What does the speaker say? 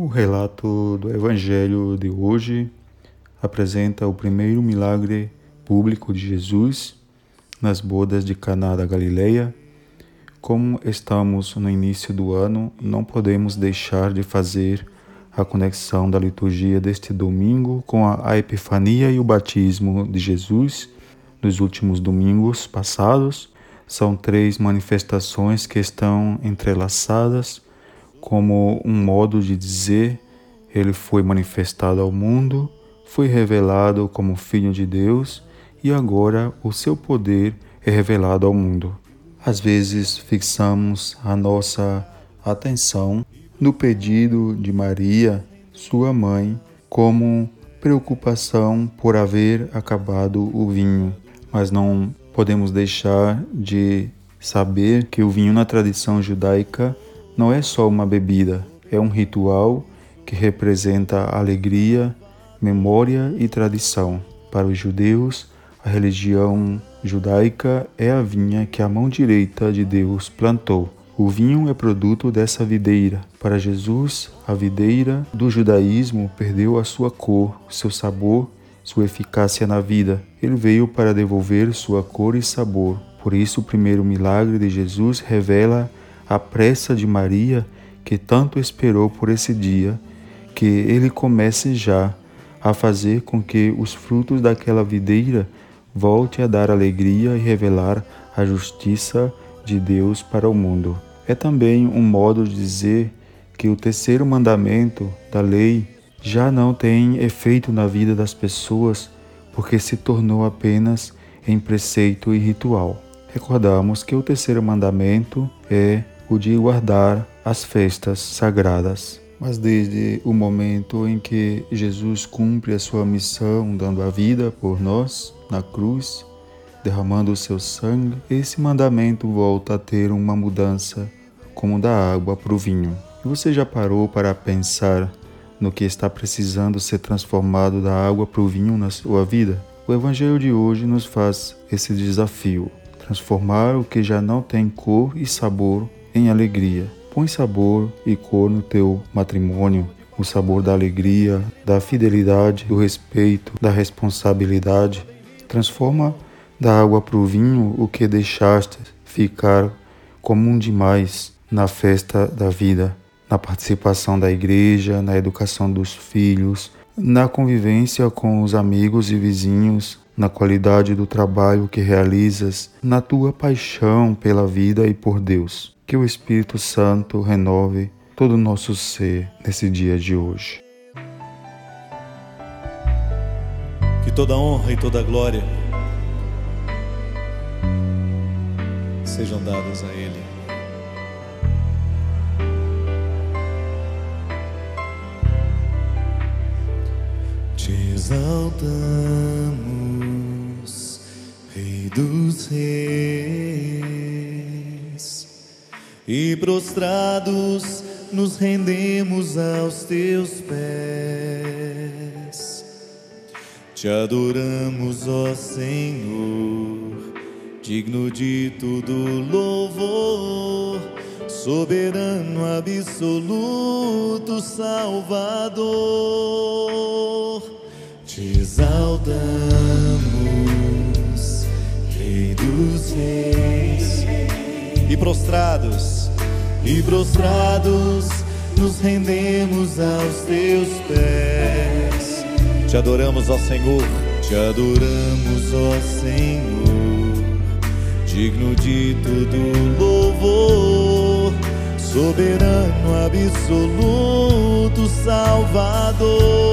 O relato do Evangelho de hoje apresenta o primeiro milagre público de Jesus nas bodas de Caná da Galileia. Como estamos no início do ano, não podemos deixar de fazer a conexão da liturgia deste domingo com a Epifania e o batismo de Jesus nos últimos domingos passados. São três manifestações que estão entrelaçadas como um modo de dizer, ele foi manifestado ao mundo, foi revelado como Filho de Deus e agora o seu poder é revelado ao mundo. Às vezes fixamos a nossa atenção no pedido de Maria, sua mãe, como preocupação por haver acabado o vinho, mas não podemos deixar de saber que o vinho na tradição judaica não é só uma bebida, é um ritual que representa alegria, memória e tradição. Para os judeus, a religião judaica é a vinha que a mão direita de Deus plantou. O vinho é produto dessa videira. Para Jesus, a videira do judaísmo perdeu a sua cor, seu sabor, sua eficácia na vida. Ele veio para devolver sua cor e sabor. Por isso, o primeiro milagre de Jesus revela a pressa de Maria, que tanto esperou por esse dia, que ele comece já a fazer com que os frutos daquela videira volte a dar alegria e revelar a justiça de Deus para o mundo. É também um modo de dizer que o terceiro mandamento da lei já não tem efeito na vida das pessoas porque se tornou apenas em preceito e ritual. Recordamos que o terceiro mandamento é o de guardar as festas sagradas. Mas desde o momento em que Jesus cumpre a sua missão, dando a vida por nós na cruz, derramando o seu sangue, esse mandamento volta a ter uma mudança, como da água para o vinho. E você já parou para pensar no que está precisando ser transformado da água para o vinho na sua vida? O Evangelho de hoje nos faz esse desafio: transformar o que já não tem cor e sabor em alegria. Põe sabor e cor no teu matrimônio, o sabor da alegria, da fidelidade, do respeito, da responsabilidade. Transforma da água para o vinho o que deixaste ficar comum demais na festa da vida, na participação da igreja, na educação dos filhos, na convivência com os amigos e vizinhos, na qualidade do trabalho que realizas, na tua paixão pela vida e por Deus. Que o Espírito Santo renove todo o nosso ser nesse dia de hoje. Que toda honra e toda glória sejam dadas a Ele. Te exaltamos, Rei dos Reis e prostrados nos rendemos aos teus pés. Te adoramos, ó Senhor, digno de todo louvor, soberano absoluto Salvador. Te exaltamos, Rei dos Reis, e prostrados e prostrados nos rendemos aos teus pés. Te adoramos, ó Senhor, te adoramos, ó Senhor, digno de todo louvor, soberano absoluto Salvador.